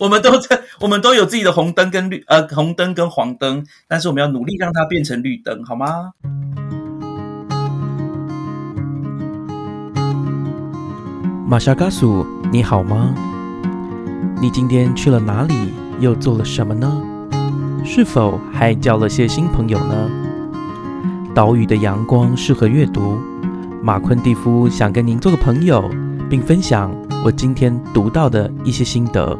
我们都在，我们都有自己的红灯跟绿，呃，红灯跟黄灯，但是我们要努力让它变成绿灯，好吗？玛莎嘎苏，你好吗？你今天去了哪里？又做了什么呢？是否还交了些新朋友呢？岛屿的阳光适合阅读。马昆蒂夫想跟您做个朋友，并分享我今天读到的一些心得。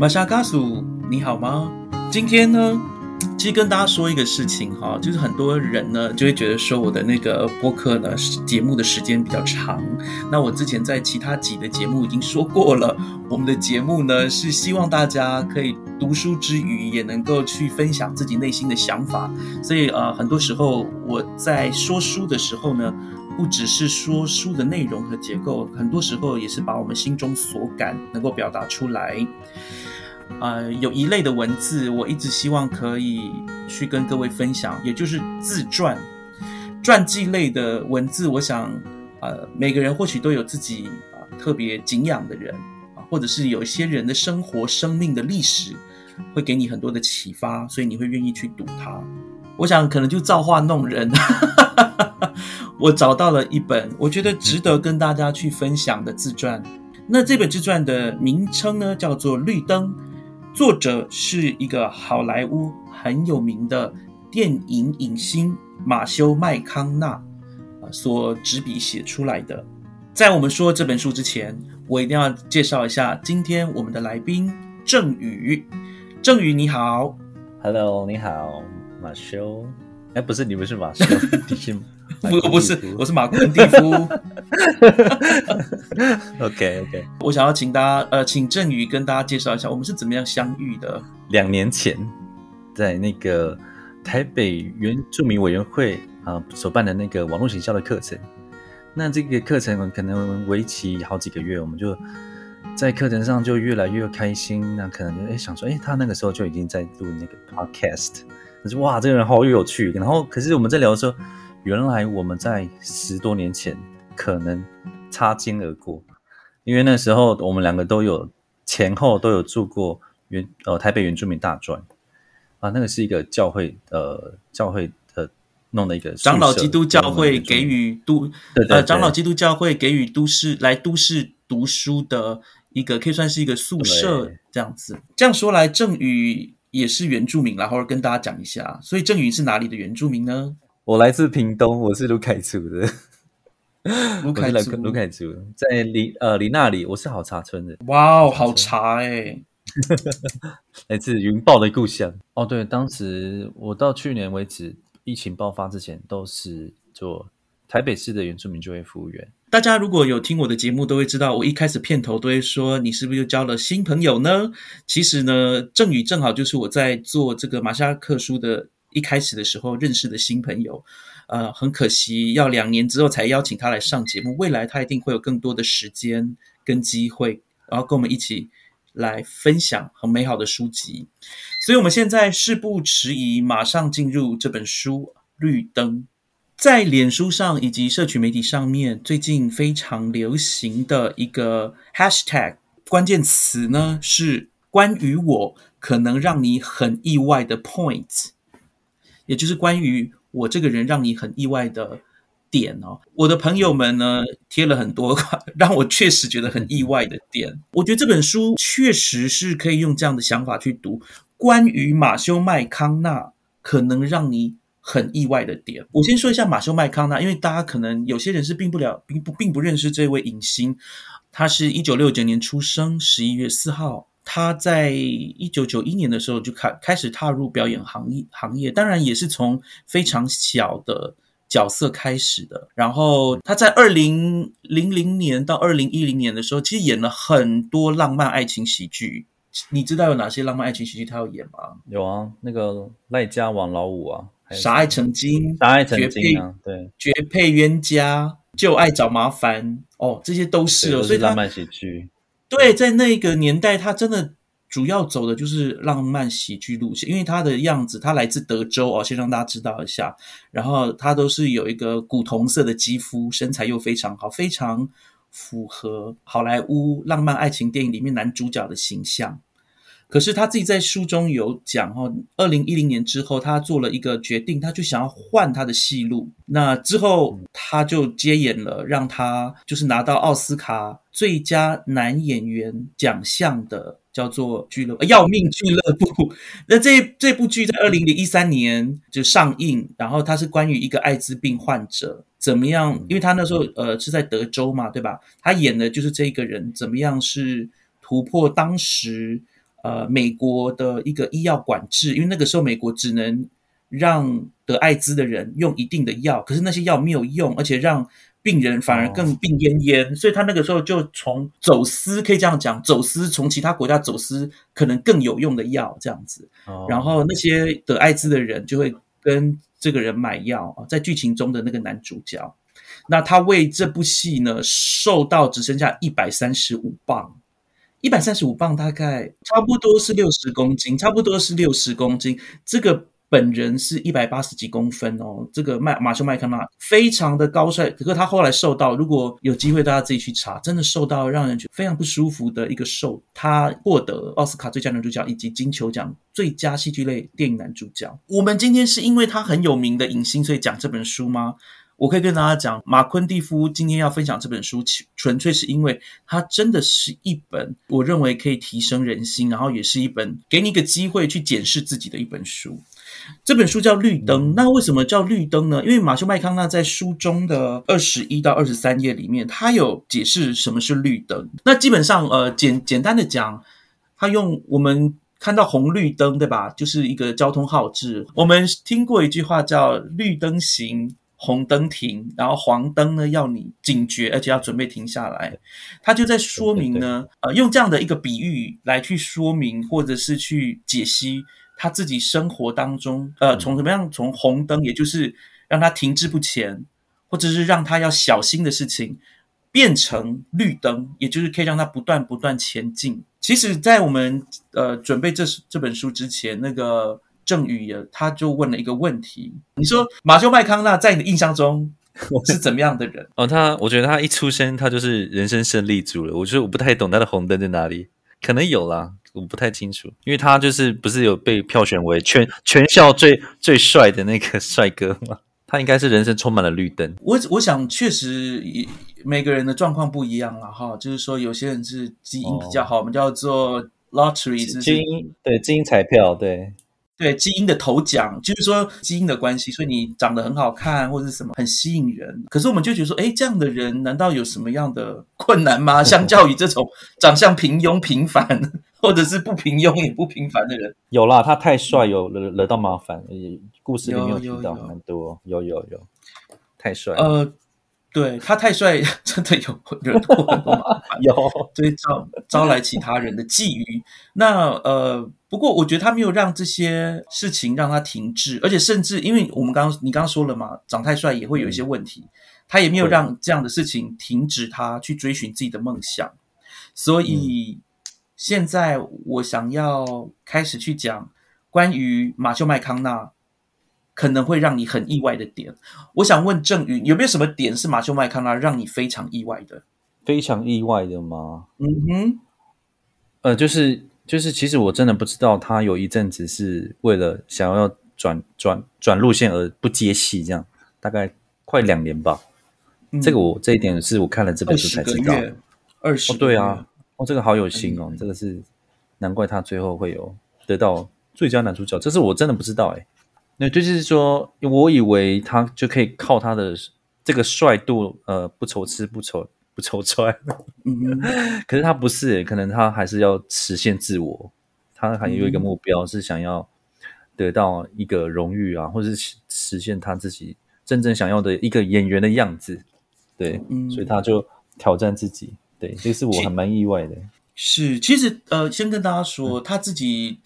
玛莎嘎苏，你好吗？今天呢？其实跟大家说一个事情哈，就是很多人呢就会觉得说我的那个播客呢节目的时间比较长。那我之前在其他集的节目已经说过了，我们的节目呢是希望大家可以读书之余也能够去分享自己内心的想法。所以呃，很多时候我在说书的时候呢，不只是说书的内容和结构，很多时候也是把我们心中所感能够表达出来。呃，有一类的文字，我一直希望可以去跟各位分享，也就是自传、传记类的文字。我想，呃，每个人或许都有自己啊特别敬仰的人啊，或者是有一些人的生活、生命的历史，会给你很多的启发，所以你会愿意去读它。我想，可能就造化弄人，我找到了一本我觉得值得跟大家去分享的自传。那这本自传的名称呢，叫做《绿灯》。作者是一个好莱坞很有名的电影影星马修麦康纳啊所执笔写出来的。在我们说这本书之前，我一定要介绍一下今天我们的来宾郑宇。郑宇你好，Hello，你好，马修。哎，不是，你不是马修，你是。不，不是，我是马昆蒂夫。OK OK，我想要请大家，呃，请振宇跟大家介绍一下，我们是怎么样相遇的。两年前，在那个台北原住民委员会啊所办的那个网络行销的课程，那这个课程可能为期好几个月，我们就在课程上就越来越开心。那可能就哎想说，哎，他那个时候就已经在录那个 Podcast，我说哇，这个人好有趣。然后，可是我们在聊的时候。原来我们在十多年前可能擦肩而过，因为那时候我们两个都有前后都有住过原呃台北原住民大专啊，那个是一个教会呃教会的弄的一个长老基督教会给予都呃长老基督教会给予都市来都市读书的一个可以算是一个宿舍这样子。这样说来，郑宇也是原住民啦，或者跟大家讲一下，所以郑宇是哪里的原住民呢？我来自屏东，我是卢凯族的。卢凯族，卢凯族在离呃离那里，我是好茶村的。哇哦，好茶哎！来自云豹的故乡。哦，对，当时我到去年为止，疫情爆发之前，都是做台北市的原住民就业服务员。大家如果有听我的节目，都会知道，我一开始片头都会说，你是不是又交了新朋友呢？其实呢，正宇正好就是我在做这个马夏克书的。一开始的时候认识的新朋友，呃，很可惜要两年之后才邀请他来上节目。未来他一定会有更多的时间跟机会，然后跟我们一起来分享很美好的书籍。所以，我们现在事不迟疑，马上进入这本书《绿灯》。在脸书上以及社群媒体上面，最近非常流行的一个 hashtag 关键词呢，是关于我可能让你很意外的 points。也就是关于我这个人让你很意外的点哦，我的朋友们呢贴了很多 让我确实觉得很意外的点。我觉得这本书确实是可以用这样的想法去读，关于马修麦康纳可能让你很意外的点。我先说一下马修麦康纳，因为大家可能有些人是并不了并不并不认识这位影星，他是一九六九年出生，十一月四号。他在一九九一年的时候就开开始踏入表演行业行业，当然也是从非常小的角色开始的。然后他在二零零零年到二零一零年的时候，其实演了很多浪漫爱情喜剧。你知道有哪些浪漫爱情喜剧他要演吗？有啊，那个赖家王老五啊，傻爱成精，傻爱成精啊，对，绝配冤家，就爱找麻烦，哦，这些都是哦，所以浪漫喜剧。对，在那个年代，他真的主要走的就是浪漫喜剧路线，因为他的样子，他来自德州哦，先让大家知道一下。然后他都是有一个古铜色的肌肤，身材又非常好，非常符合好莱坞浪漫爱情电影里面男主角的形象。可是他自己在书中有讲哦，二零一零年之后，他做了一个决定，他就想要换他的戏路。那之后他就接演了，让他就是拿到奥斯卡最佳男演员奖项的，叫做《俱乐要命俱乐部》。那这这部剧在二零零一三年就上映，然后它是关于一个艾滋病患者怎么样，因为他那时候呃是在德州嘛，对吧？他演的就是这个人怎么样是突破当时。呃，美国的一个医药管制，因为那个时候美国只能让得艾滋的人用一定的药，可是那些药没有用，而且让病人反而更病恹恹，所以他那个时候就从走私，可以这样讲，走私从其他国家走私可能更有用的药这样子，然后那些得艾滋的人就会跟这个人买药啊，在剧情中的那个男主角，那他为这部戏呢瘦到只剩下一百三十五磅。一百三十五磅，大概差不多是六十公斤，差不多是六十公斤。这个本人是一百八十几公分哦。这个麦马修麦克纳非常的高帅，可是他后来瘦到，如果有机会大家自己去查，真的瘦到让人觉得非常不舒服的一个瘦。他获得奥斯卡最佳男主角以及金球奖最佳戏剧类电影男主角。我们今天是因为他很有名的影星，所以讲这本书吗？我可以跟大家讲，马昆蒂夫今天要分享这本书，纯粹是因为它真的是一本我认为可以提升人心，然后也是一本给你一个机会去检视自己的一本书。这本书叫《绿灯》，那为什么叫绿灯呢？因为马修麦康纳在书中的二十一到二十三页里面，他有解释什么是绿灯。那基本上，呃，简简单的讲，他用我们看到红绿灯，对吧？就是一个交通号志。我们听过一句话叫“绿灯行”。红灯停，然后黄灯呢要你警觉，而且要准备停下来。他就在说明呢，呃，用这样的一个比喻来去说明，或者是去解析他自己生活当中，呃，从什么样从红灯，也就是让他停滞不前，或者是让他要小心的事情，变成绿灯，也就是可以让他不断不断前进。其实，在我们呃准备这这本书之前，那个。郑宇也，他就问了一个问题：你说马修麦康纳在你的印象中我是怎么样的人？哦，他，我觉得他一出生他就是人生胜利组了。我觉得我不太懂他的红灯在哪里，可能有啦，我不太清楚，因为他就是不是有被票选为全全校最最帅的那个帅哥吗？他应该是人生充满了绿灯。我我想确实每个人的状况不一样了哈，就是说有些人是基因比较好，我们叫做 lottery，基因对基因彩票对。对基因的头奖，就是说基因的关系，所以你长得很好看或者什么很吸引人。可是我们就觉得说，哎，这样的人难道有什么样的困难吗？相较于这种长相平庸平凡，或者是不平庸也不平凡的人，有啦，他太帅，有惹惹到麻烦。故事里面有提到蛮多，有有有，太帅。呃。对他太帅，真的有惹过很多麻烦，有所以招招来其他人的觊觎。那呃，不过我觉得他没有让这些事情让他停滞，而且甚至因为我们刚刚你刚刚说了嘛，长太帅也会有一些问题，他也没有让这样的事情停止他去追寻自己的梦想。所以现在我想要开始去讲关于马修麦康纳。可能会让你很意外的点，我想问郑宇，有没有什么点是马修麦康纳让你非常意外的？非常意外的吗？嗯哼，呃，就是就是，其实我真的不知道他有一阵子是为了想要转转转路线而不接戏，这样大概快两年吧。这个我这一点是我看了这本书才知道。二十哦，对啊，哦，这个好有心哦，这个是难怪他最后会有得到最佳男主角，这是我真的不知道哎。那就是说，我以为他就可以靠他的这个帅度，呃，不愁吃不愁不愁穿。嗯，可是他不是，可能他还是要实现自我，他还有一个目标是想要得到一个荣誉啊，或者是实现他自己真正想要的一个演员的样子。对，所以他就挑战自己。对，这是我还蛮意外的。是，其实呃，先跟大家说他自己。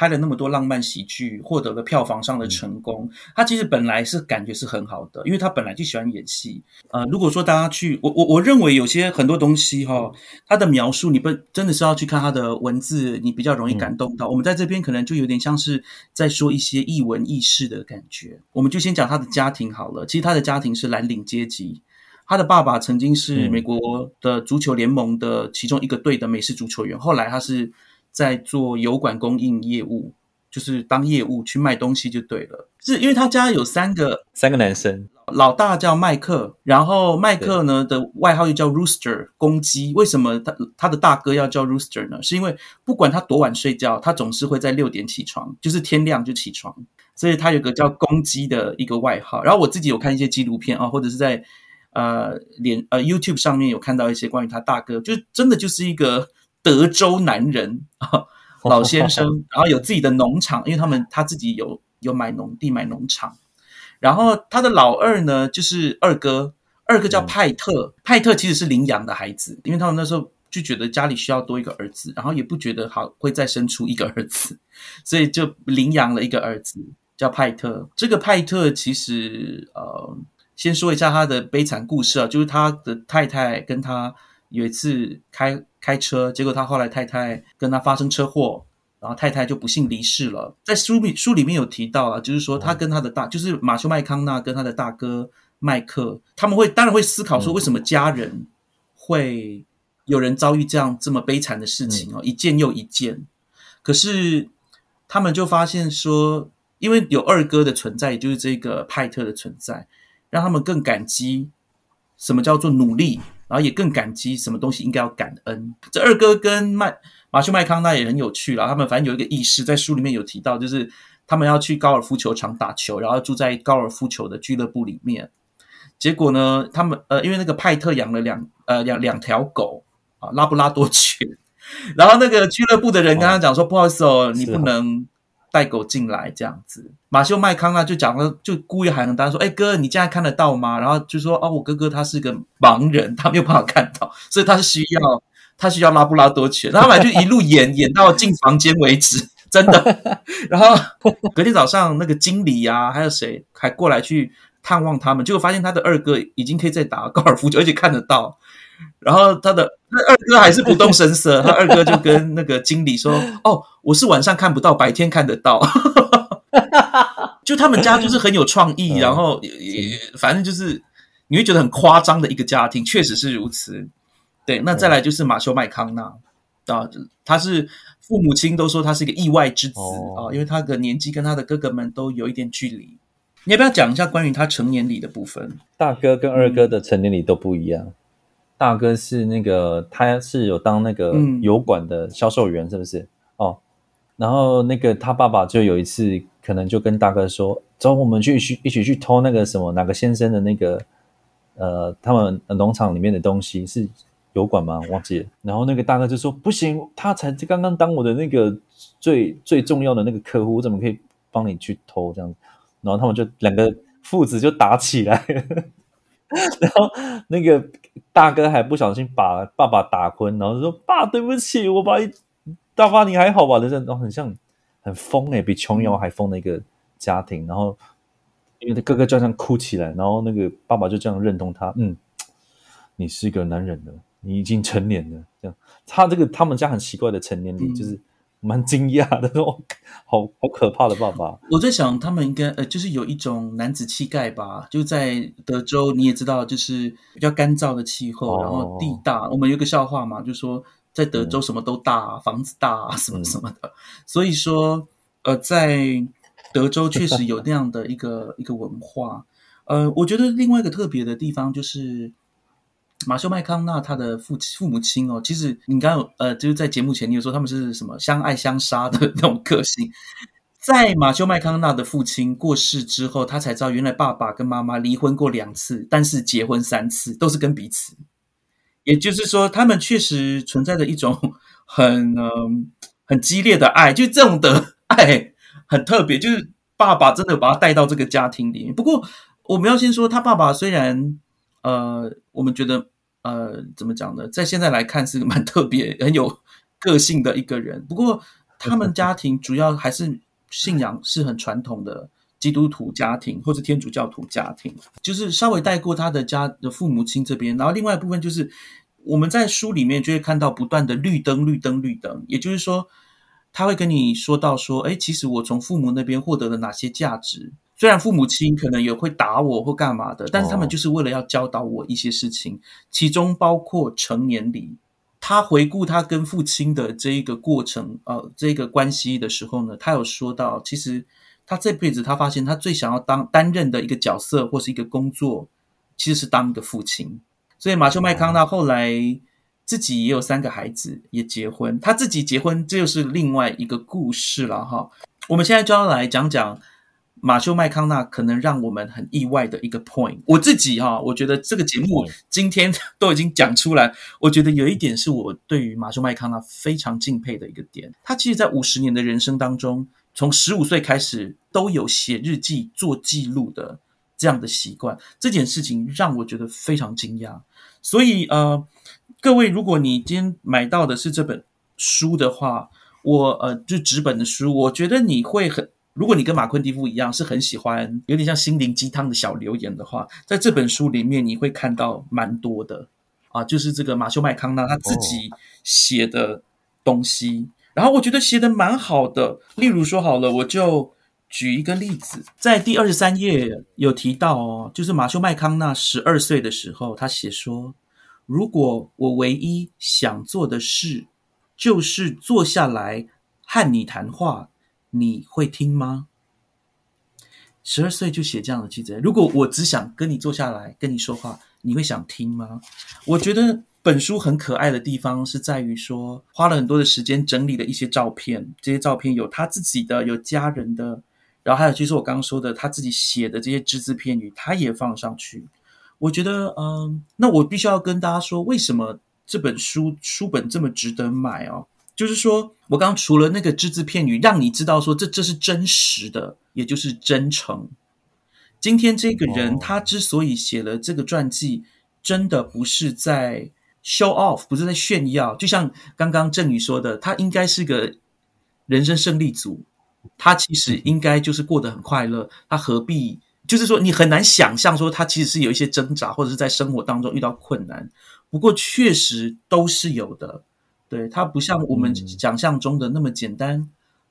拍了那么多浪漫喜剧，获得了票房上的成功。他其实本来是感觉是很好的，因为他本来就喜欢演戏。呃，如果说大家去，我我我认为有些很多东西哈，他的描述你不真的是要去看他的文字，你比较容易感动到。我们在这边可能就有点像是在说一些异文异事的感觉。我们就先讲他的家庭好了。其实他的家庭是蓝领阶级。他的爸爸曾经是美国的足球联盟的其中一个队的美式足球员，后来他是在做油管供应业务，就是当业务去卖东西就对了。是因为他家有三个三个男生，老大叫麦克，然后麦克呢的外号又叫 Rooster 公鸡。为什么他他的大哥要叫 Rooster 呢？是因为不管他多晚睡觉，他总是会在六点起床，就是天亮就起床，所以他有个叫公鸡的一个外号。然后我自己有看一些纪录片啊，或者是在。呃，连呃，YouTube 上面有看到一些关于他大哥，就真的就是一个德州男人啊，老先生，然后有自己的农场，因为他们他自己有有买农地买农场，然后他的老二呢就是二哥，二哥叫派特，派特其实是领养的孩子，因为他们那时候就觉得家里需要多一个儿子，然后也不觉得好会再生出一个儿子，所以就领养了一个儿子叫派特。这个派特其实呃。先说一下他的悲惨故事啊，就是他的太太跟他有一次开开车，结果他后来太太跟他发生车祸，然后太太就不幸离世了。在书里书里面有提到啊，就是说他跟他的大，就是马修麦康纳跟他的大哥麦克，他们会当然会思考说，为什么家人会有人遭遇这样这么悲惨的事情哦，一件又一件。可是他们就发现说，因为有二哥的存在，也就是这个派特的存在。让他们更感激什么叫做努力，然后也更感激什么东西应该要感恩。这二哥跟麦马修麦康纳也很有趣了，他们反正有一个意识，在书里面有提到，就是他们要去高尔夫球场打球，然后住在高尔夫球的俱乐部里面。结果呢，他们呃，因为那个派特养了两呃两两条狗啊，拉布拉多犬，然后那个俱乐部的人跟他讲说，不好意思哦，你不能。带狗进来这样子，马修麦康纳就讲了，就故意喊他说：“哎哥，你现在看得到吗？”然后就说：“哦，我哥哥他是个盲人，他没有办法看到，所以他是需要他需要拉布拉多犬。”然后来就一路演演到进房间为止，真的。然后隔天早上那个经理啊，还有谁还过来去探望他们，结果发现他的二哥已经可以在打高尔夫球，而且看得到。然后他的那二哥还是不动声色，他二哥就跟那个经理说：“哦，我是晚上看不到，白天看得到。”就他们家就是很有创意，然后也反正就是你会觉得很夸张的一个家庭，确实是如此。对，那再来就是马修麦康纳啊，他是父母亲都说他是一个意外之子啊，因为他的年纪跟他的哥哥们都有一点距离。你要不要讲一下关于他成年礼的部分？大哥跟二哥的成年礼都不一样。大哥是那个，他是有当那个油管的销售员，是不是？哦，然后那个他爸爸就有一次，可能就跟大哥说：“走，我们去去一起去偷那个什么哪个先生的那个，呃，他们农场里面的东西是油管吗？忘记了。”然后那个大哥就说：“不行，他才刚刚当我的那个最 最重要的那个客户，我怎么可以帮你去偷这样？”然后他们就两个父子就打起来。然后那个大哥还不小心把爸爸打昏，然后说：“爸，对不起，我把你大爸你还好吧？”的这种很像很疯哎，比琼瑶还疯的一个家庭。然后因为他哥哥就这样哭起来，然后那个爸爸就这样认同他：“嗯，你是个男人了，你已经成年了。”这样，他这个他们家很奇怪的成年礼就是。蛮惊讶的，哦 好好可怕的爸爸。我在想，他们应该呃，就是有一种男子气概吧。就在德州，你也知道，就是比较干燥的气候，然后地大。我们有个笑话嘛，就说在德州什么都大，房子大什么什么的。所以说，呃，在德州确实有那样的一个一个文化。呃，我觉得另外一个特别的地方就是。马修麦康纳他的父亲父母亲哦，其实你刚刚呃，就是在节目前你有说他们是什么相爱相杀的那种个性。在马修麦康纳的父亲过世之后，他才知道原来爸爸跟妈妈离婚过两次，但是结婚三次都是跟彼此。也就是说，他们确实存在着一种很嗯很激烈的爱，就这种的爱很特别。就是爸爸真的把他带到这个家庭里面。不过我们要先说，他爸爸虽然。呃，我们觉得，呃，怎么讲呢？在现在来看是蛮特别、很有个性的一个人。不过，他们家庭主要还是信仰是很传统的基督徒家庭或者天主教徒家庭，就是稍微带过他的家的父母亲这边，然后另外一部分就是我们在书里面就会看到不断的绿灯、绿灯、绿灯，也就是说他会跟你说到说，哎，其实我从父母那边获得了哪些价值。虽然父母亲可能也会打我或干嘛的，但是他们就是为了要教导我一些事情，其中包括成年礼。他回顾他跟父亲的这一个过程，呃，这个关系的时候呢，他有说到，其实他这辈子他发现他最想要当担任的一个角色或是一个工作，其实是当一个父亲。所以马修麦康纳后来自己也有三个孩子，也结婚，他自己结婚，这就是另外一个故事了哈。我们现在就要来讲讲。马修麦康纳可能让我们很意外的一个 point，我自己哈，我觉得这个节目今天都已经讲出来，我觉得有一点是我对于马修麦康纳非常敬佩的一个点。他其实，在五十年的人生当中，从十五岁开始都有写日记、做记录的这样的习惯，这件事情让我觉得非常惊讶。所以呃，各位，如果你今天买到的是这本书的话，我呃就纸本的书，我觉得你会很。如果你跟马昆蒂夫一样是很喜欢有点像心灵鸡汤的小留言的话，在这本书里面你会看到蛮多的啊，就是这个马修麦康纳他自己写的东西，然后我觉得写的蛮好的。例如说好了，我就举一个例子，在第二十三页有提到哦，就是马修麦康纳十二岁的时候，他写说：“如果我唯一想做的事就是坐下来和你谈话。”你会听吗？十二岁就写这样的记者。如果我只想跟你坐下来跟你说话，你会想听吗？我觉得本书很可爱的地方是在于说，花了很多的时间整理了一些照片，这些照片有他自己的，有家人的，然后还有就是我刚刚说的他自己写的这些只字片语，他也放上去。我觉得，嗯，那我必须要跟大家说，为什么这本书书本这么值得买哦？就是说，我刚刚除了那个只字片语，让你知道说这这是真实的，也就是真诚。今天这个人他之所以写了这个传记，真的不是在 show off，不是在炫耀。就像刚刚郑宇说的，他应该是个人生胜利组，他其实应该就是过得很快乐。他何必？就是说，你很难想象说他其实是有一些挣扎，或者是在生活当中遇到困难。不过确实都是有的。对它不像我们想象中的那么简单。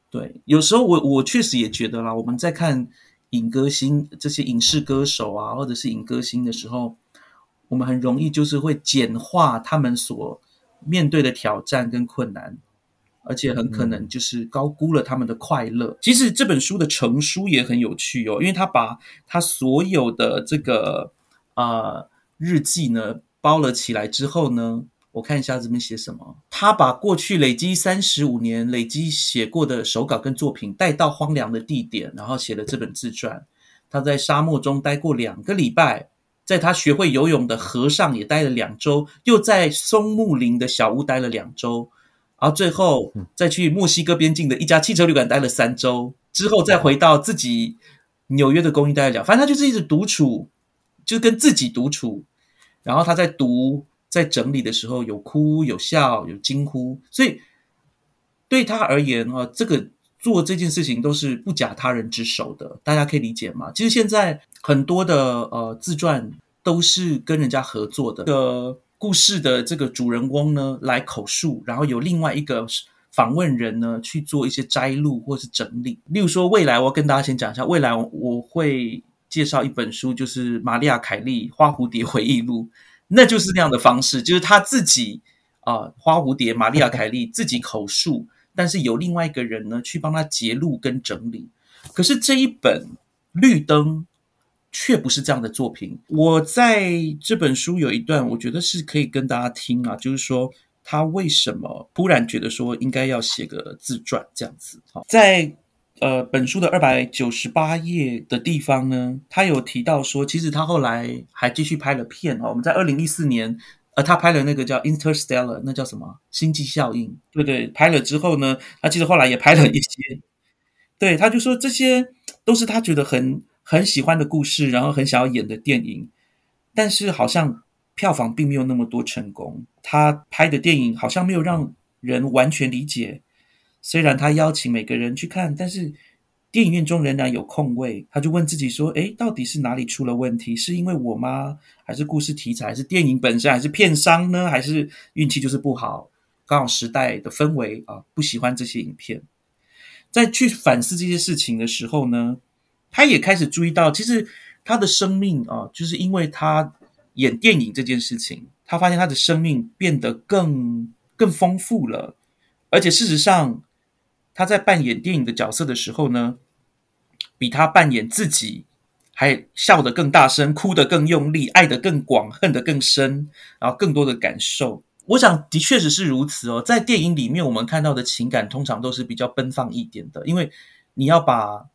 对，有时候我我确实也觉得啦，我们在看影歌星这些影视歌手啊，或者是影歌星的时候，我们很容易就是会简化他们所面对的挑战跟困难，而且很可能就是高估了他们的快乐。其实这本书的成书也很有趣哦，因为他把他所有的这个呃日记呢包了起来之后呢。我看一下这边写什么。他把过去累积三十五年累积写过的手稿跟作品带到荒凉的地点，然后写了这本自传。他在沙漠中待过两个礼拜，在他学会游泳的河上也待了两周，又在松木林的小屋待了两周，然后最后再去墨西哥边境的一家汽车旅馆待了三周，之后再回到自己纽约的公寓待了两。反正他就是一直独处，就跟自己独处，然后他在读。在整理的时候，有哭有笑有惊呼，所以对他而言啊，这个做这件事情都是不假他人之手的，大家可以理解吗？其实现在很多的呃自传都是跟人家合作的，个故事的这个主人翁呢来口述，然后有另外一个访问人呢去做一些摘录或是整理。例如说，未来我要跟大家先讲一下，未来我会介绍一本书，就是玛利亚凯莉《花蝴蝶回忆录》。那就是那样的方式，就是他自己啊，花蝴蝶玛利亚凯莉自己口述，但是有另外一个人呢去帮他截录跟整理。可是这一本《绿灯》却不是这样的作品。我在这本书有一段，我觉得是可以跟大家听啊，就是说他为什么突然觉得说应该要写个自传这样子。好，在。呃，本书的二百九十八页的地方呢，他有提到说，其实他后来还继续拍了片哦。我们在二零一四年，呃，他拍了那个叫《Interstellar》，那叫什么《星际效应》？对对，拍了之后呢，他其实后来也拍了一些。对，他就说这些都是他觉得很很喜欢的故事，然后很想要演的电影，但是好像票房并没有那么多成功。他拍的电影好像没有让人完全理解。虽然他邀请每个人去看，但是电影院中仍然有空位。他就问自己说：“诶，到底是哪里出了问题？是因为我吗？还是故事题材？还是电影本身？还是片商呢？还是运气就是不好？刚好时代的氛围啊，不喜欢这些影片。”在去反思这些事情的时候呢，他也开始注意到，其实他的生命啊，就是因为他演电影这件事情，他发现他的生命变得更更丰富了，而且事实上，他在扮演电影的角色的时候呢，比他扮演自己还笑得更大声，哭得更用力，爱得更广，恨得更深，然后更多的感受。我想的确实是如此哦，在电影里面，我们看到的情感通常都是比较奔放一点的，因为你要把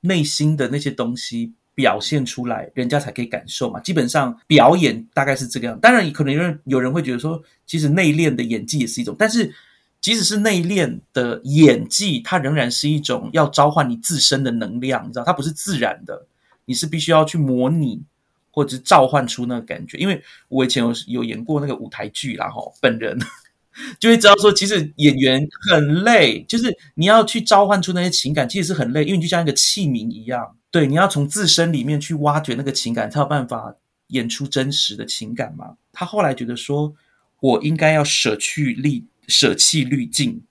内心的那些东西表现出来，人家才可以感受嘛。基本上表演大概是这个样，当然可能有人有人会觉得说，其实内敛的演技也是一种，但是即使是内敛的演技，它仍然是一种要召唤你自身的能量，你知道，它不是自然的，你是必须要去模拟。或者是召唤出那个感觉，因为我以前有有演过那个舞台剧啦，哈，本人 就会知道说，其实演员很累，就是你要去召唤出那些情感，其实是很累，因为你就像一个器皿一样，对，你要从自身里面去挖掘那个情感，才有办法演出真实的情感嘛。他后来觉得说，我应该要舍去力，舍弃滤镜，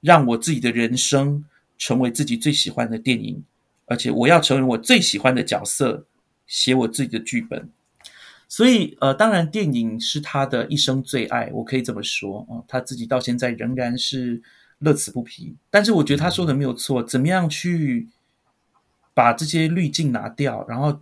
让我自己的人生成为自己最喜欢的电影，而且我要成为我最喜欢的角色。写我自己的剧本，所以呃，当然电影是他的一生最爱，我可以这么说啊。他自己到现在仍然是乐此不疲。但是我觉得他说的没有错，怎么样去把这些滤镜拿掉，然后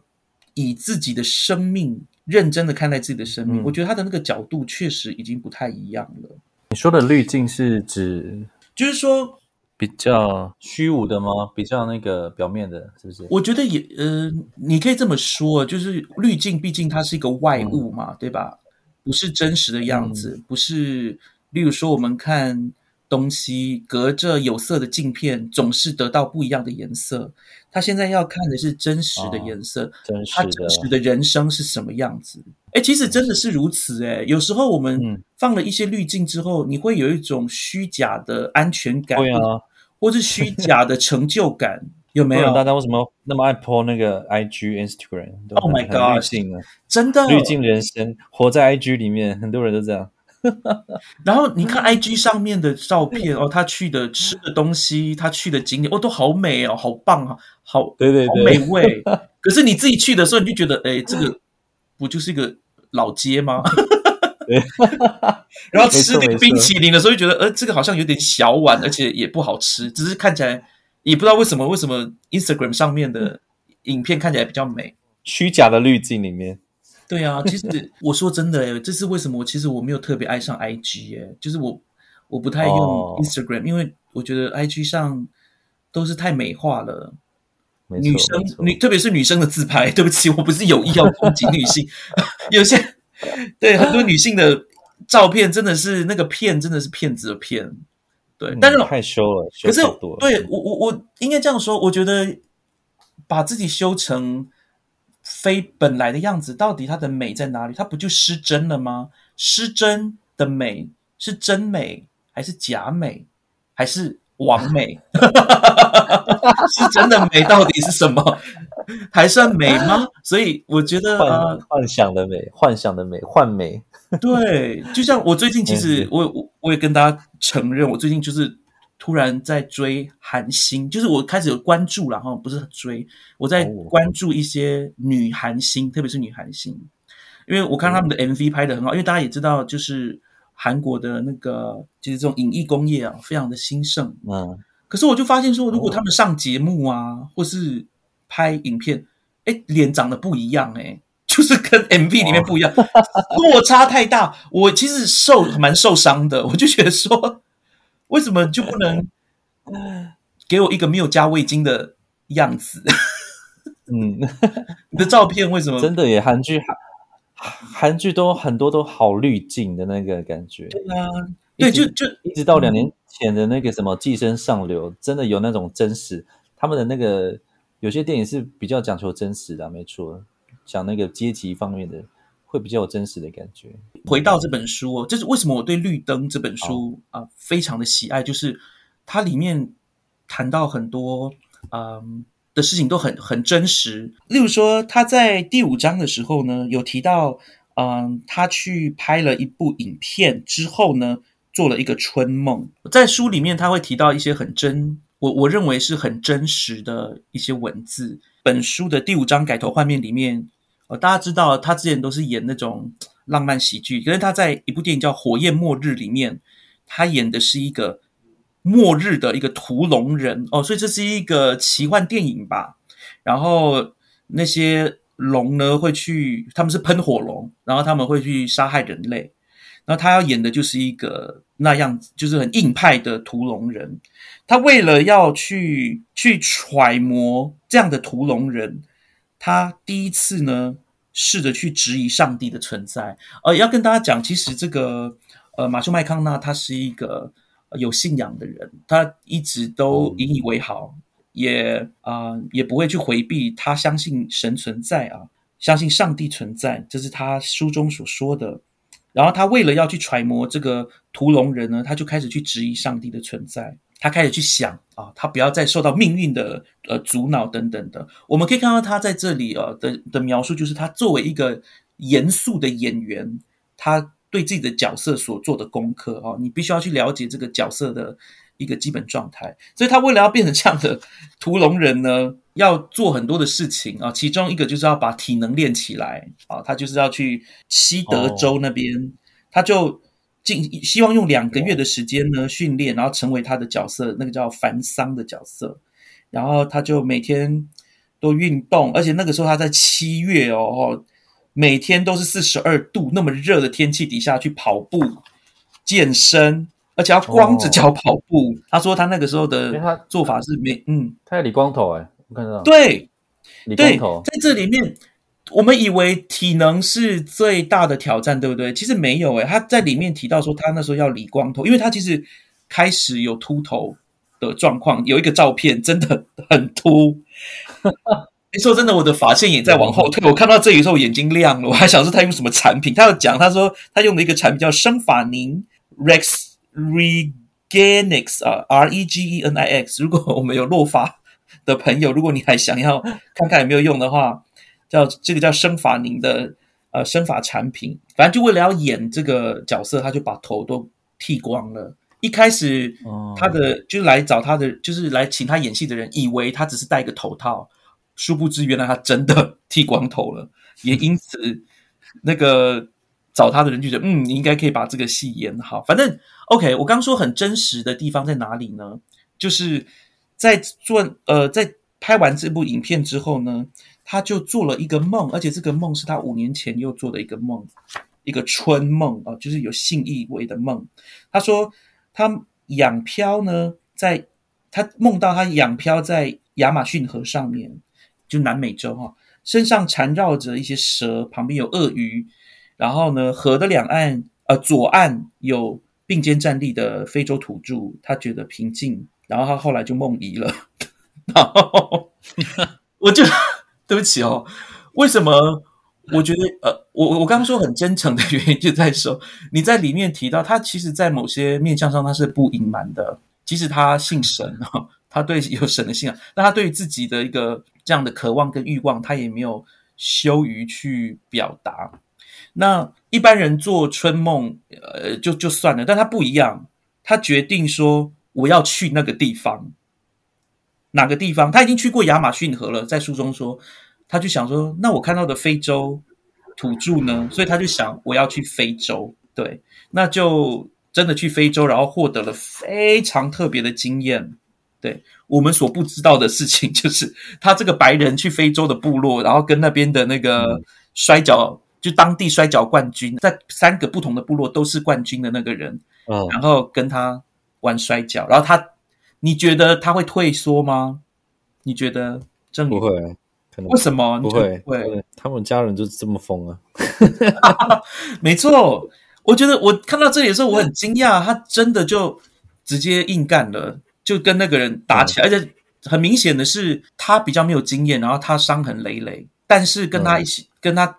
以自己的生命认真的看待自己的生命，我觉得他的那个角度确实已经不太一样了。你说的滤镜是指，就是说。比较虚无的吗？比较那个表面的，是不是？我觉得也，呃，你可以这么说，就是滤镜，毕竟它是一个外物嘛，对吧？不是真实的样子，不是。例如说，我们看东西，隔着有色的镜片，总是得到不一样的颜色。他现在要看的是真实的颜色，真实他真实的人生是什么样子？哎，其实真的是如此。哎，有时候我们放了一些滤镜之后，你会有一种虚假的安全感。对啊。或是虚假的成就感 有没有？大家为什么那么爱 po 那个 IG、Instagram？Oh my god！滤镜啊，真的滤镜人生，活在 IG 里面，很多人都这样。然后你看 IG 上面的照片哦，他去的吃的东西，他去的景点哦，都好美哦，好棒啊，好对对对，美味。可是你自己去的时候，你就觉得，哎，这个 不就是一个老街吗？对，然后吃那个冰淇淋的时候，就觉得，呃，这个好像有点小碗，而且也不好吃，只是看起来也不知道为什么，为什么 Instagram 上面的影片看起来比较美，虚假的滤镜里面。对啊，其实我说真的，哎，这是为什么？其实我没有特别爱上 IG，哎，就是我我不太用 Instagram，因为我觉得 IG 上都是太美化了，女生女特别是女生的自拍，对不起，我不是有意要攻击女性，有些。对很多女性的照片，真的是那个骗，真的是骗子的骗。对，但是害羞了。可是，对我我我应该这样说，我觉得把自己修成非本来的样子，到底它的美在哪里？它不就失真了吗？失真的美是真美还是假美还是完美？是真的美到底是什么？还算美吗？所以我觉得幻幻想的美，幻想的美，幻美。对，就像我最近，其实我我我也跟大家承认，我最近就是突然在追韩星，就是我开始有关注了哈，不是追，我在关注一些女韩星，特别是女韩星，因为我看他们的 MV 拍的很好，因为大家也知道，就是韩国的那个就是这种影艺工业啊，非常的兴盛。嗯，可是我就发现说，如果他们上节目啊，或是拍影片，哎，脸长得不一样，哎，就是跟 MV 里面不一样，落差太大。我其实受蛮受伤的，我就觉得说，为什么就不能给我一个没有加味精的样子？嗯，你的照片为什么真的耶？韩剧韩韩剧都很多都好滤镜的那个感觉。对啊，对，就就一直到两年前的那个什么《寄生上流》，真的有那种真实，他们的那个。有些电影是比较讲求真实的，没错，讲那个阶级方面的会比较有真实的感觉。回到这本书，这是为什么我对《绿灯》这本书啊非常的喜爱，就是它里面谈到很多嗯的事情都很很真实。例如说，他在第五章的时候呢，有提到，嗯，他去拍了一部影片之后呢，做了一个春梦。在书里面，他会提到一些很真，我我认为是很真实的一些文字。本书的第五章改头换面里面，大家知道他之前都是演那种浪漫喜剧，可是他在一部电影叫《火焰末日》里面，他演的是一个末日的一个屠龙人哦，所以这是一个奇幻电影吧。然后那些龙呢会去，他们是喷火龙，然后他们会去杀害人类。然后他要演的就是一个那样子，就是很硬派的屠龙人。他为了要去去揣摩这样的屠龙人，他第一次呢试着去质疑上帝的存在。呃，要跟大家讲，其实这个呃马修麦康纳他是一个有信仰的人，他一直都引以为豪，也啊也不会去回避他相信神存在啊，相信上帝存在，这是他书中所说的。然后他为了要去揣摩这个屠龙人呢，他就开始去质疑上帝的存在。他开始去想啊，他不要再受到命运的呃阻挠等等的。我们可以看到他在这里啊的的描述，就是他作为一个严肃的演员，他对自己的角色所做的功课啊，你必须要去了解这个角色的一个基本状态。所以他为了要变成这样的 屠龙人呢，要做很多的事情啊，其中一个就是要把体能练起来啊，他就是要去西德州那边，他就。尽希望用两个月的时间呢训练，然后成为他的角色，那个叫凡桑的角色。然后他就每天都运动，而且那个时候他在七月哦，每天都是四十二度那么热的天气底下去跑步健身，而且要光着脚跑步。他说他那个时候的做法是没嗯，他理光头哎，我看到对，理光头在这里面。我们以为体能是最大的挑战，对不对？其实没有诶，他在里面提到说，他那时候要理光头，因为他其实开始有秃头的状况。有一个照片真的很秃，你说真的，我的发线也在往后退。我看到这里的时候，眼睛亮了，我还想说他用什么产品。他要讲，他说他用的一个产品叫生法宁 Rex Regenix 啊，R E G E N I X。如果我们有落发的朋友，如果你还想要看看有没有用的话。叫这个叫生法宁的呃生法产品，反正就为了要演这个角色，他就把头都剃光了。一开始他的就是来找他的，就是来请他演戏的人，以为他只是戴个头套，殊不知原来他真的 剃光头了。也因此，那个找他的人就觉得，嗯，你应该可以把这个戏演好。反正 OK，我刚说很真实的地方在哪里呢？就是在做呃，在拍完这部影片之后呢。他就做了一个梦，而且这个梦是他五年前又做的一个梦，一个春梦啊，就是有性意味的梦。他说他仰漂呢，在他梦到他仰漂在亚马逊河上面，就南美洲哈，身上缠绕着一些蛇，旁边有鳄鱼，然后呢，河的两岸呃左岸有并肩站立的非洲土著，他觉得平静，然后他后来就梦遗了，然后 我就。对不起哦，为什么？我觉得呃，我我刚刚说很真诚的原因就在说，你在里面提到他，其实，在某些面相上他是不隐瞒的。即使他信神哈，他对有神的信仰，那他对于自己的一个这样的渴望跟欲望，他也没有羞于去表达。那一般人做春梦，呃，就就算了，但他不一样，他决定说我要去那个地方。哪个地方？他已经去过亚马逊河了，在书中说，他就想说，那我看到的非洲土著呢？所以他就想，我要去非洲，对，那就真的去非洲，然后获得了非常特别的经验。对我们所不知道的事情，就是 他这个白人去非洲的部落，然后跟那边的那个摔跤，就当地摔跤冠军，在三个不同的部落都是冠军的那个人，嗯，然后跟他玩摔跤，然后他。你觉得他会退缩吗？你觉得郑不会？为什么不会？会？他们家人就是这么疯啊！没错，我觉得我看到这里的时候，我很惊讶，他真的就直接硬干了，就跟那个人打起来，而且很明显的是他比较没有经验，然后他伤痕累累，但是跟他一起跟他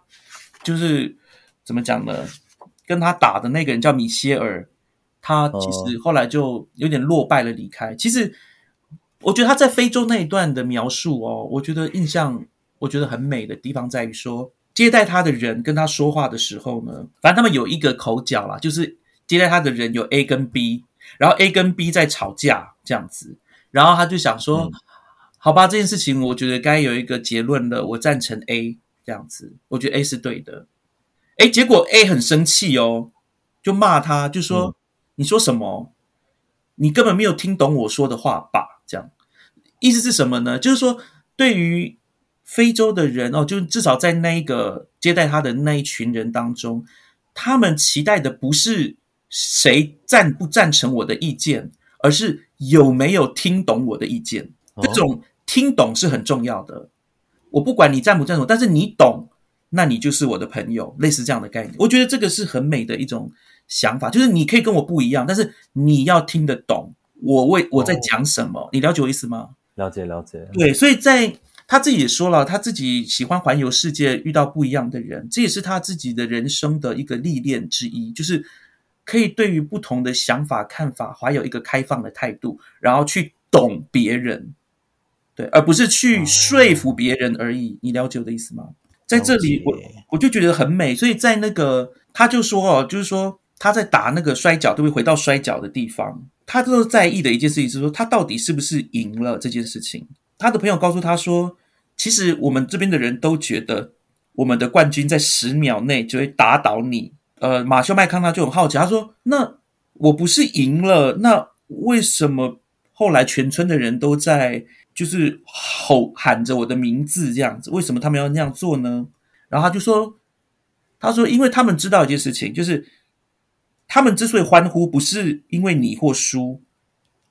就是怎么讲呢？跟他打的那个人叫米歇尔。他其实后来就有点落败了离开。其实我觉得他在非洲那一段的描述哦，我觉得印象我觉得很美的地方在于说，接待他的人跟他说话的时候呢，反正他们有一个口角啦，就是接待他的人有 A 跟 B，然后 A 跟 B 在吵架这样子，然后他就想说，好吧，这件事情我觉得该有一个结论了，我赞成 A 这样子，我觉得 A 是对的。哎，结果 A 很生气哦，就骂他，就说：“你说什么？你根本没有听懂我说的话吧？”这样意思是什么呢？就是说，对于非洲的人哦，就至少在那一个接待他的那一群人当中，他们期待的不是谁赞不赞成我的意见，而是有没有听懂我的意见。这种听懂是很重要的。我不管你赞不赞同，但是你懂。那你就是我的朋友，类似这样的概念，我觉得这个是很美的一种想法，就是你可以跟我不一样，但是你要听得懂我为我在讲什么，你了解我意思吗？了解了解。对，所以在他自己也说了，他自己喜欢环游世界，遇到不一样的人，这也是他自己的人生的一个历练之一，就是可以对于不同的想法看法怀有一个开放的态度，然后去懂别人，对，而不是去说服别人而已。你了解我的意思吗？在这里，我我就觉得很美，所以在那个他就说哦，就是说他在打那个摔跤，都会回到摔跤的地方，他都在意的一件事情是说，他到底是不是赢了这件事情。他的朋友告诉他说，其实我们这边的人都觉得，我们的冠军在十秒内就会打倒你。呃，马修麦康纳就很好奇，他说：“那我不是赢了，那为什么后来全村的人都在？”就是吼喊着我的名字这样子，为什么他们要那样做呢？然后他就说：“他说，因为他们知道一件事情，就是他们之所以欢呼，不是因为你或输，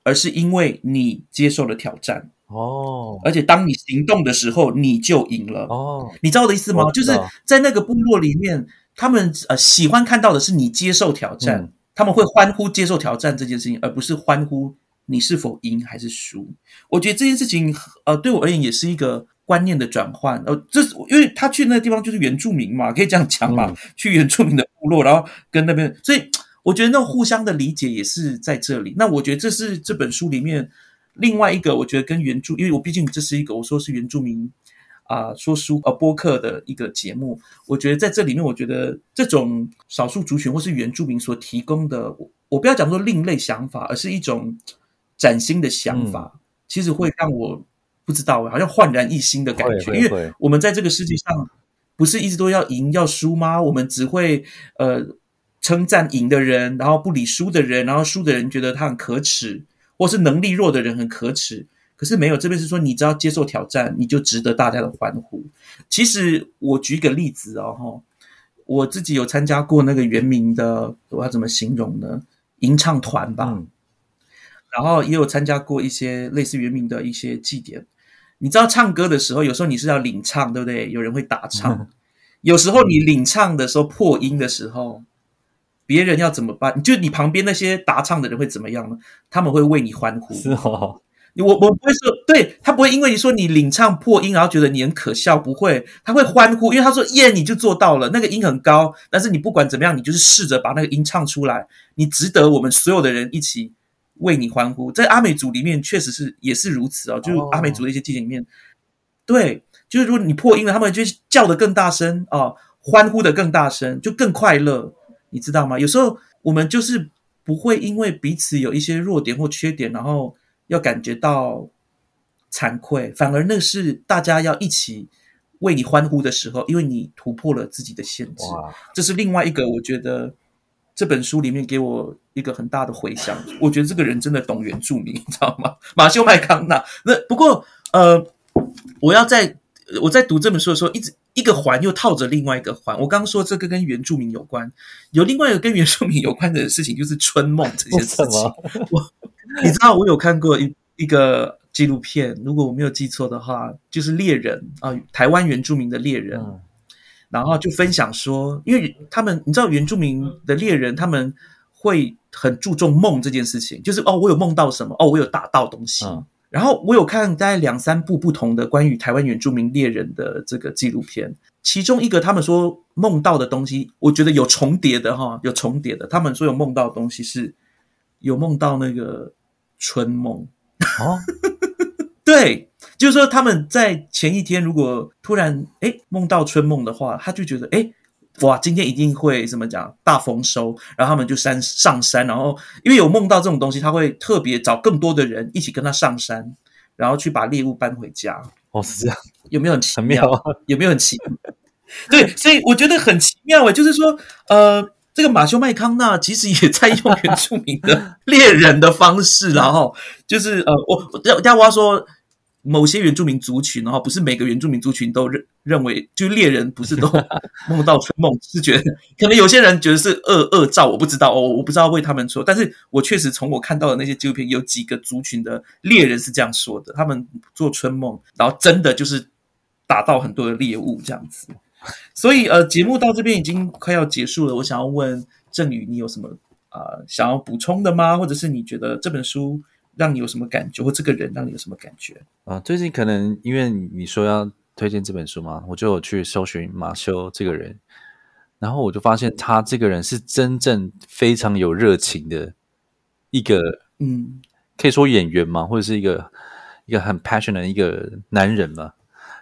而是因为你接受了挑战哦。而且当你行动的时候，你就赢了哦。你知道我的意思吗？就是在那个部落里面，他们呃喜欢看到的是你接受挑战，他们会欢呼接受挑战这件事情，而不是欢呼。”你是否赢还是输？我觉得这件事情，呃，对我而言也是一个观念的转换。呃，这是因为他去那个地方就是原住民嘛，可以这样讲嘛，去原住民的部落，然后跟那边，所以我觉得那种互相的理解也是在这里。那我觉得这是这本书里面另外一个，我觉得跟原著，因为我毕竟这是一个我说是原住民啊说书呃播客的一个节目，我觉得在这里面，我觉得这种少数族群或是原住民所提供的，我我不要讲说另类想法，而是一种。崭新的想法，其实会让我不知道，好像焕然一新的感觉。因为我们在这个世界上，不是一直都要赢要输吗？我们只会呃称赞赢的人，然后不理输的人，然后输的人觉得他很可耻，或是能力弱的人很可耻。可是没有，这边是说，你只要接受挑战，你就值得大家的欢呼。其实我举个例子哦，哈，我自己有参加过那个原名的，我要怎么形容呢？吟唱团吧。然后也有参加过一些类似原名的一些祭典。你知道唱歌的时候，有时候你是要领唱，对不对？有人会打唱。有时候你领唱的时候破音的时候，别人要怎么办？就你旁边那些答唱的人会怎么样呢？他们会为你欢呼。是哦，我我不会说，对他不会因为你说你领唱破音，然后觉得你很可笑，不会，他会欢呼，因为他说耶，你就做到了，那个音很高，但是你不管怎么样，你就是试着把那个音唱出来，你值得我们所有的人一起。为你欢呼，在阿美族里面确实是也是如此哦，就是阿美族的一些祭典里面，对，就是如果你破音了，他们就叫得更大声哦，欢呼的更大声，就更快乐，你知道吗？有时候我们就是不会因为彼此有一些弱点或缺点，然后要感觉到惭愧，反而那是大家要一起为你欢呼的时候，因为你突破了自己的限制，这是另外一个我觉得。这本书里面给我一个很大的回响，我觉得这个人真的懂原住民，你知道吗？马修麦康纳。那不过，呃，我要在我在读这本书的时候，一直一个环又套着另外一个环。我刚刚说这个跟原住民有关，有另外一个跟原住民有关的事情，就是春梦这件事情。我你知道，我有看过一一个纪录片，如果我没有记错的话，就是猎人啊，台湾原住民的猎人。然后就分享说，因为他们你知道原住民的猎人，他们会很注重梦这件事情，就是哦，我有梦到什么，哦，我有打到东西。然后我有看大概两三部不同的关于台湾原住民猎人的这个纪录片，其中一个他们说梦到的东西，我觉得有重叠的哈，有重叠的。他们说有梦到的东西是有梦到那个春梦。哦，对，就是说他们在前一天如果突然哎梦到春梦的话，他就觉得哎哇，今天一定会怎么讲大丰收，然后他们就山上山，然后因为有梦到这种东西，他会特别找更多的人一起跟他上山，然后去把猎物搬回家。哦，是这样，有没有很奇很妙啊。有没有很奇？对，所以我觉得很奇妙诶，就是说，呃，这个马修麦康纳其实也在用原住民的猎人的方式，然后就是呃，我我要要我要说，某些原住民族群，然后不是每个原住民族群都认认为，就猎人不是都 梦到春梦，是觉得可能有些人觉得是恶恶兆，我不知道哦，我不知道为他们说，但是我确实从我看到的那些纪录片，有几个族群的猎人是这样说的，他们做春梦，然后真的就是打到很多的猎物这样子。所以呃，节目到这边已经快要结束了，我想要问郑宇，你有什么呃想要补充的吗？或者是你觉得这本书让你有什么感觉，或这个人让你有什么感觉？啊，最近可能因为你说要推荐这本书嘛，我就有去搜寻马修这个人，然后我就发现他这个人是真正非常有热情的一个，嗯。可以说演员嘛，或者是一个一个很 passionate 的一个男人嘛，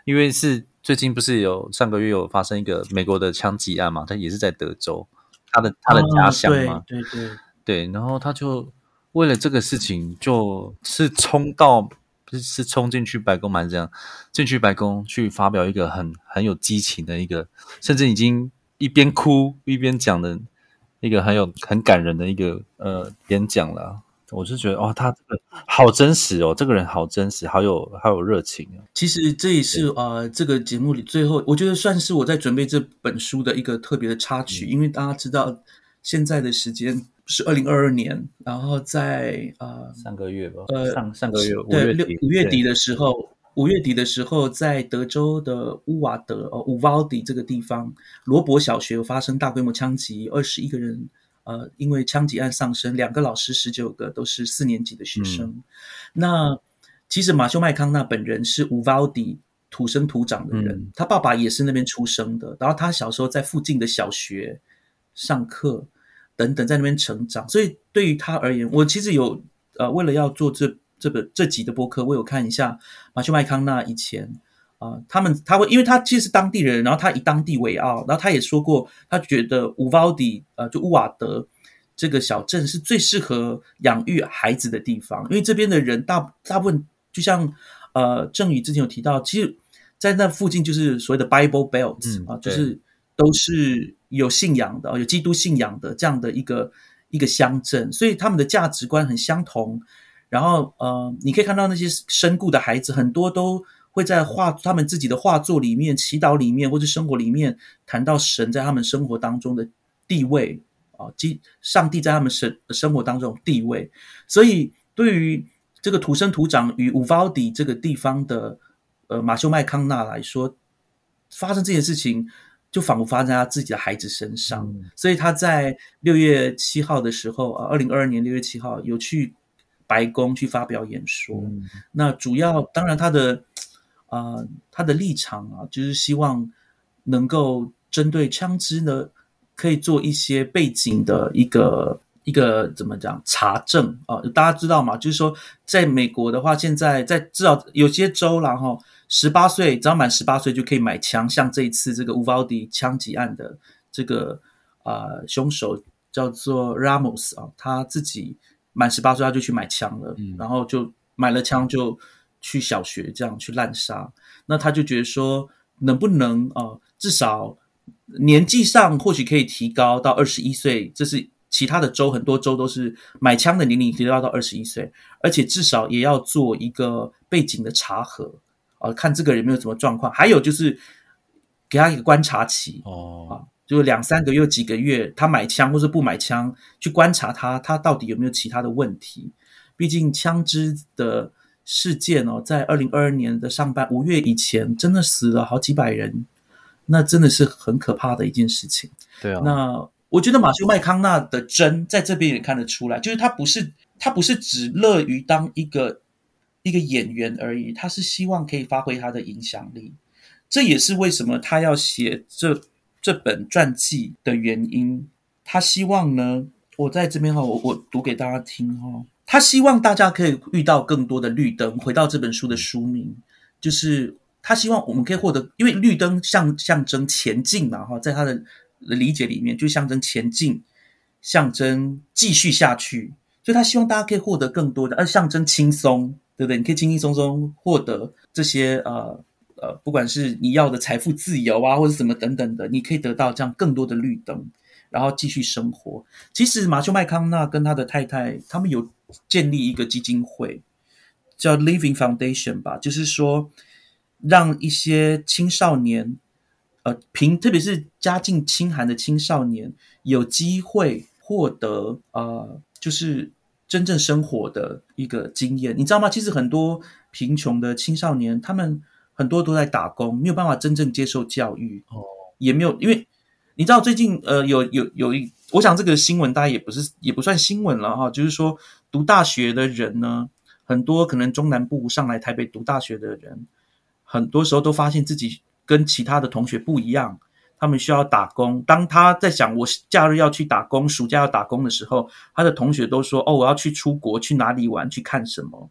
因为是最近不是有上个月有发生一个美国的枪击案嘛，他也是在德州，他的他的家乡嘛，对对，对，然后他就为了这个事情，就是冲到是是冲进去白宫是这样进去白宫去发表一个很很有激情的一个，甚至已经一边哭一边讲的一个很有很感人的一个呃演讲了。我是觉得哇，他这个好真实哦，这个人好真实，好有好有热情啊。其实这也是呃这个节目里最后，我觉得算是我在准备这本书的一个特别的插曲，因为大家知道现在的时间是二零二二年，然后在呃上个月吧，呃上上个月五对六五月底的时候，五月底的时候，在德州的乌瓦德哦乌瓦迪这个地方，罗伯小学有发生大规模枪击，二十一个人呃因为枪击案丧生，两个老师十九个都是四年级的学生。那其实马修麦康纳本人是乌瓦迪土生土长的人，嗯他爸爸也是那边出生的，然后他小时候在附近的小学上课等等，在那边成长，所以对于他而言，我其实有呃，为了要做这这本这集的播客，我有看一下马修麦康纳以前啊、他们他会，因为他其实是当地人，然后他以当地为傲，然后他也说过，他觉得乌瓦迪呃，就乌瓦德这个小镇是最适合养育孩子的地方，因为这边的人大大部分就像呃郑宇之前有提到，其实，在那附近就是所谓的 Bible Belt、嗯啊，就是都是有信仰的，有基督信仰的这样的一个一个乡镇，所以他们的价值观很相同。然后呃，你可以看到那些身故的孩子，很多都会在画他们自己的画作里面、祈祷里面或者生活里面谈到神在他们生活当中的地位啊，即上帝在他们生生活当中的地位。所以对于这个土生土长与乌瓦迪这个地方的呃马修麦康纳来说，发生这件事情就仿佛发生在他自己的孩子身上。嗯所以他在六月七号的时候，啊，二零二二年六月七号有去白宫去发表演说。嗯那主要当然他的呃他的立场啊，就是希望能够针对枪支呢，可以做一些背景的一个一个怎么讲查证啊、大家知道吗？就是说，在美国的话，现在在至少有些州啦，哈，十八岁只要满十八岁就可以买枪，像这一次这个乌瓦迪枪击案的这个啊、呃凶手叫做 Ramos 啊，他自己满十八岁他就去买枪了，嗯然后就买了枪就去小学这样去滥杀。那他就觉得说，能不能啊、呃至少年纪上或许可以提高到二十一岁，这是其他的州很多州都是买枪的年龄提高到二十一岁，而且至少也要做一个背景的查核啊、看这个人有没有什么状况，还有就是给他一个观察期，哦，啊就是两三个月、几个月，他买枪或是不买枪，去观察他，他到底有没有其他的问题。毕竟枪支的事件哦，在二零二二年的上半五月以前，真的死了好几百人，那真的是很可怕的一件事情。对啊，那我觉得马修麦康纳的真在这边也看得出来，就是他不是他不是只乐于当一个一个演员而已，他是希望可以发挥他的影响力。这也是为什么他要写这这本传记的原因。他希望呢，我在这边哈，我我读给大家听哈。他希望大家可以遇到更多的绿灯。回到这本书的书名，就是他希望我们可以获得，因为绿灯象象征前进嘛哈，在他的理解里面就象征前进，象征继续下去。所以他希望大家可以获得更多的，而象征轻松，对不对？你可以轻轻松松获得这些呃呃，不管是你要的财富自由啊，或者什么等等的，你可以得到这样更多的绿灯。然后继续生活。其实马修麦康纳跟他的太太，他们有建立一个基金会，叫 Living Foundation 吧，就是说让一些青少年，呃，贫特别是家境清寒的青少年，有机会获得呃，就是真正生活的一个经验。你知道吗？其实很多贫穷的青少年，他们很多都在打工，没有办法真正接受教育，哦，也没有因为。你知道最近呃有有有一，我想这个新闻大家也不是也不算新闻了哈，就是说读大学的人呢，很多可能中南部上来台北读大学的人，很多时候都发现自己跟其他的同学不一样，他们需要打工。当他在想我假日要去打工，暑假要打工的时候，他的同学都说哦我要去出国去哪里玩去看什么，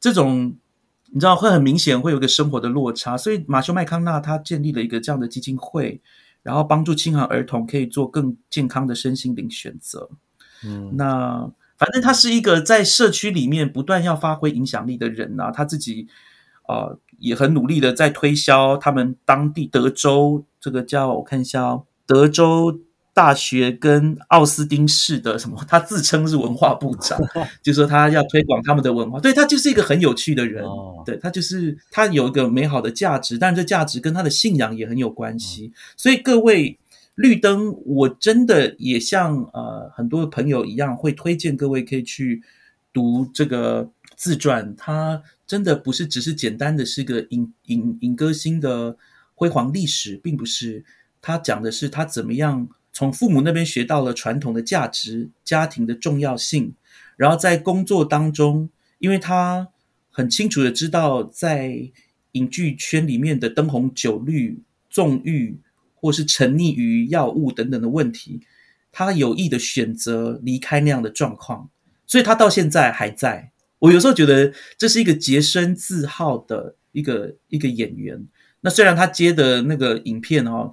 这种你知道会很明显会有一个生活的落差，所以马修麦康纳他建立了一个这样的基金会。然后帮助青寒儿童可以做更健康的身心灵选择。嗯，那反正他是一个在社区里面不断要发挥影响力的人呐，他自己啊也很努力的在推销他们当地德州这个叫我看一下哦德州。大学跟奥斯汀市的什么？他自称是文化部长，就说他要推广他们的文化。对他就是一个很有趣的人，对他就是他有一个美好的价值，但这价值跟他的信仰也很有关系。所以各位绿灯，我真的也像呃很多朋友一样，会推荐各位可以去读这个自传。他真的不是只是简单的是个影影影歌星的辉煌历史，并不是他讲的是他怎么样。从父母那边学到了传统的价值、家庭的重要性，然后在工作当中，因为他很清楚的知道，在影剧圈里面的灯红酒绿、纵欲或是沉溺于药物等等的问题，他有意的选择离开那样的状况，所以他到现在还在。我有时候觉得这是一个洁身自好的一个一个演员。那虽然他接的那个影片哦。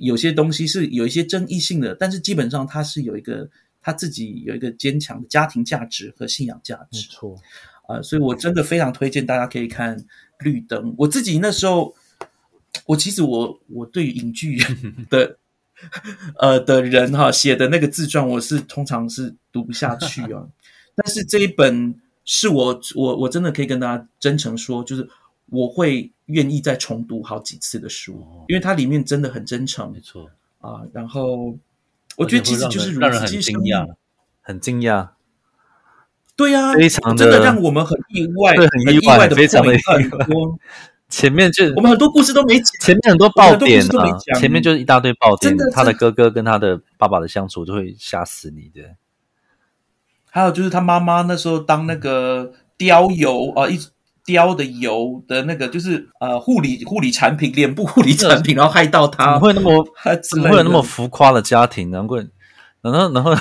有些东西是有一些争议性的，但是基本上他是有一个他自己有一个坚强的家庭价值和信仰价值。没错，啊，所以我真的非常推荐大家可以看《绿灯》。我自己那时候，我其实我我对于影剧 的呃的人哈写的那个自传，我是通常是读不下去啊。但是这一本是我我我真的可以跟大家真诚说，就是。我会愿意再重读好几次的书，因为它里面真的很真诚，没错啊。然后我觉得其实就是让人很惊讶，很惊讶。对呀，非常真的让我们很意外，对很意外的非常的意外。前面就我们很多故事都没讲，前面很多爆点啊，前面就是一大堆爆点。真的他的哥哥跟他的爸爸的相处就会吓死你的。还有就是他妈妈那时候当那个雕油啊，一直。雕的油的那个就是呃护理护理产品脸部护理产品，然后害到他，怎么会那么怎么会有那么浮夸的家庭？难怪，然后然后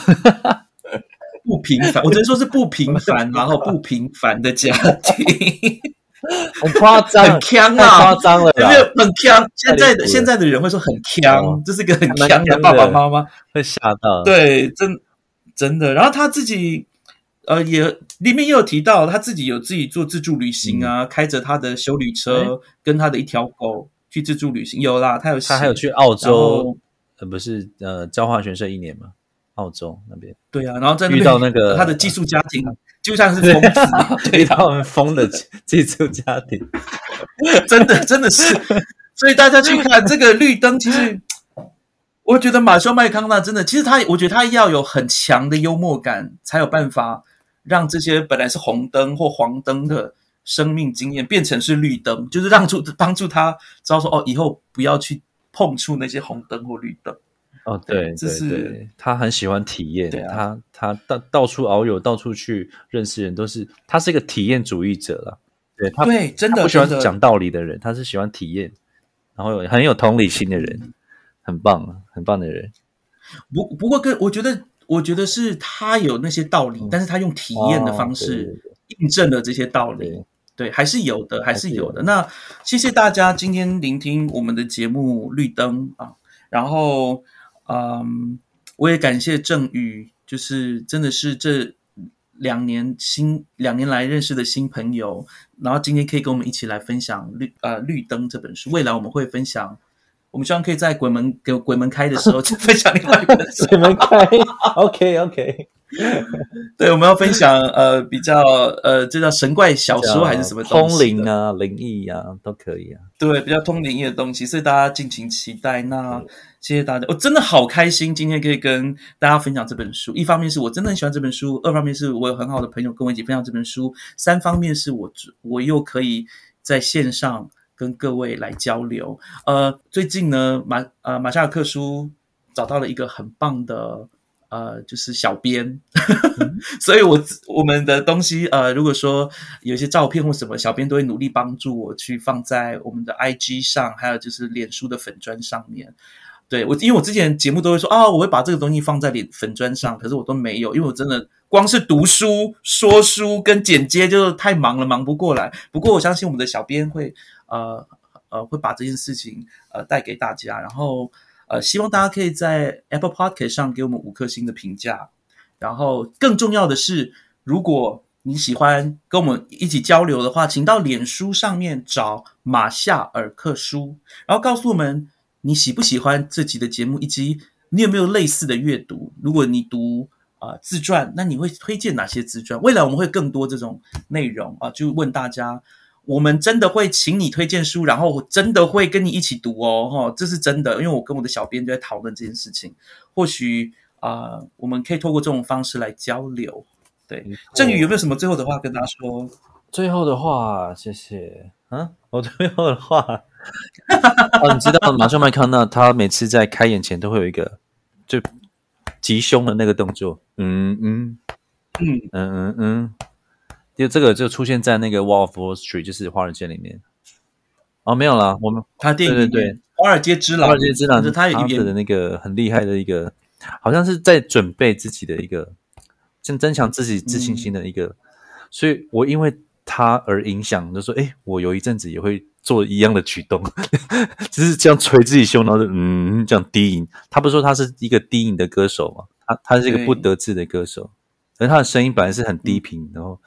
不平凡，我只能说是不平凡，然后不平凡的家庭，很夸张，很强啊，夸张了，有没有很强？现在的现在的人会说很强，这是一个很强的。爸爸妈妈，会吓到，对，真真的。然后他自己。呃，也里面也有提到他自己有自己做自助旅行啊，开着他的修旅车，跟他的一条狗去自助旅行。有啦，他有他还有去澳洲，呃，不是呃，交换学生一年嘛，澳洲那边。对啊，然后在遇到那个他的寄宿家庭，就像是疯子，遇到疯的寄宿家庭，真的真的是。所以大家去看这个绿灯，其实。我觉得马修麦康纳真的，其实他，我觉得他要有很强的幽默感，才有办法让这些本来是红灯或黄灯的生命经验变成是绿灯，就是让助帮助他知道说，哦，以后不要去碰触那些红灯或绿灯。哦，对，这是他很喜欢体验，他他到到处遨游，到处去认识人，都是他是一个体验主义者了。对他，对，真的不喜欢讲道理的人，他是喜欢体验，然后很有同理心的人。很棒啊，很棒的人。不不过，跟我觉得，我觉得是他有那些道理，但是他用体验的方式印证了这些道理。对，还是有的，还是有的。那谢谢大家今天聆听我们的节目《绿灯》啊，然后嗯，我也感谢郑宇，就是真的是这两年新两年来认识的新朋友，然后今天可以跟我们一起来分享《绿呃绿灯》这本书。未来我们会分享。我们希望可以在鬼门给鬼门开的时候再分享另外一本书。鬼门开，OK OK。对，我们要分享呃比较呃这叫神怪小说还是什么通灵啊、灵异啊都可以啊。对，比较通灵异的东西，所以大家敬请期待。那谢谢大家，我真的好开心今天可以跟大家分享这本书。一方面是我真的很喜欢这本书，二方面是我有很好的朋友跟我一起分享这本书，三方面是我我又可以在线上。跟各位来交流。呃，最近呢，马呃马夏尔克书找到了一个很棒的呃，就是小编，所以我我们的东西呃，如果说有一些照片或什么，小编都会努力帮助我去放在我们的 IG 上，还有就是脸书的粉砖上面。对我，因为我之前节目都会说啊，我会把这个东西放在脸粉砖上，可是我都没有，因为我真的光是读书、说书跟剪接就是太忙了，忙不过来。不过我相信我们的小编会。呃呃，会把这件事情呃带给大家，然后呃，希望大家可以在 Apple Podcast 上给我们五颗星的评价。然后更重要的是，如果你喜欢跟我们一起交流的话，请到脸书上面找马夏尔克书，然后告诉我们你喜不喜欢这集的节目，以及你有没有类似的阅读。如果你读啊自传，那你会推荐哪些自传？未来我们会更多这种内容啊，就问大家。我们真的会请你推荐书，然后真的会跟你一起读哦，哈，这是真的，因为我跟我的小编就在讨论这件事情。或许啊，我们可以透过这种方式来交流。对，郑宇有没有什么最后的话跟大家说？最后的话，谢谢。嗯，我最后的话，哦，你知道马修麦康纳他每次在开演前都会有一个就吉凶的那个动作，嗯嗯嗯嗯嗯嗯。就这个就出现在那个《Wall of Wall Street》，就是华尔街里面。哦，没有了，我们他电影对对对，《华尔街之狼》，华尔街之狼是他他的那个很厉害的一个，好像是在准备自己的一个，增增强自己自信心的一个。所以我因为他而影响，就说：“哎，我有一阵子也会做一样的举动，就是这样捶自己胸，然后嗯，这样低吟。他不是说他是一个低吟的歌手嘛？他他是一个不得志的歌手，而他的声音本来是很低频，然后。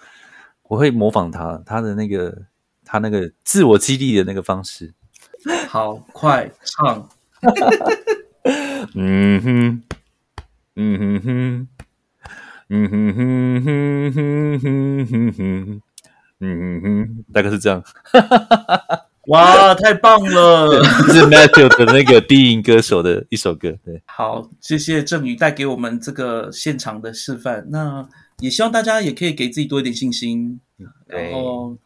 我会模仿他，他的那个，他那个自我激励的那个方式。好，快唱。嗯哼，嗯哼哼，嗯哼哼哼哼哼哼哼，嗯哼哼，大概是这样。哇，太棒了！是 Matthew 的那个低音歌手的一首歌。对，好，谢谢郑宇带给我们这个现场的示范。那。也希望大家也可以给自己多一点信心，然后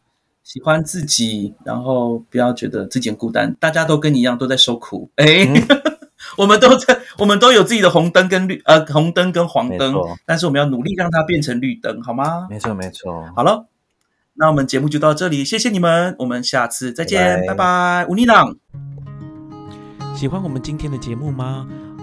喜欢自己，然后不要觉得自己很孤单。大家都跟你一样都在受苦，哎，我们都在，我们都有自己的红灯跟绿，呃，红灯跟黄灯，但是我们要努力让它变成绿灯，好吗？没错，没错。好了，那我们节目就到这里，谢谢你们，我们下次再见，拜拜，吴尼朗。喜欢我们今天的节目吗？